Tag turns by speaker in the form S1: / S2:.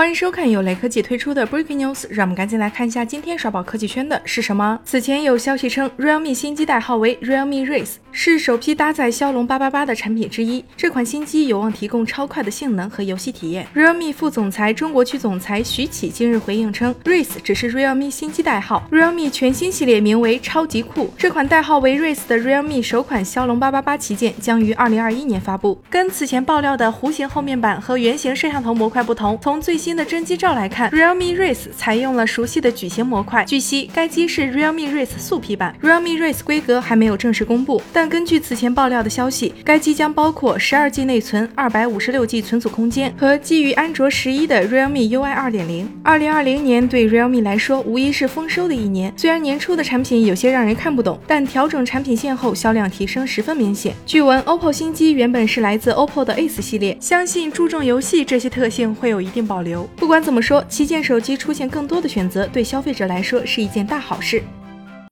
S1: 欢迎收看由雷科技推出的 Breaking News，让我们赶紧来看一下今天刷爆科技圈的是什么。此前有消息称，Realme 新机代号为 Realme Race，是首批搭载骁龙八八八的产品之一。这款新机有望提供超快的性能和游戏体验。Realme 副总裁、中国区总裁徐启今日回应称，Race 只是 Realme 新机代号，Realme 全新系列名为超级酷。这款代号为 Race 的 Realme 首款骁龙八八八旗舰将于二零二一年发布。跟此前爆料的弧形后面板和圆形摄像头模块不同，从最新新的真机照来看，Realme Race 采用了熟悉的矩形模块。据悉，该机是 Realme Race 素皮版，Realme Race 规格还没有正式公布。但根据此前爆料的消息，该机将包括十二 G 内存、二百五十六 G 存储空间和基于安卓十一的 Realme UI 二点零。二零二零年对 Realme 来说无疑是丰收的一年。虽然年初的产品有些让人看不懂，但调整产品线后销量提升十分明显。据闻 OPPO 新机原本是来自 OPPO 的 Ace 系列，相信注重游戏这些特性会有一定保留。不管怎么说，旗舰手机出现更多的选择，对消费者来说是一件大好事。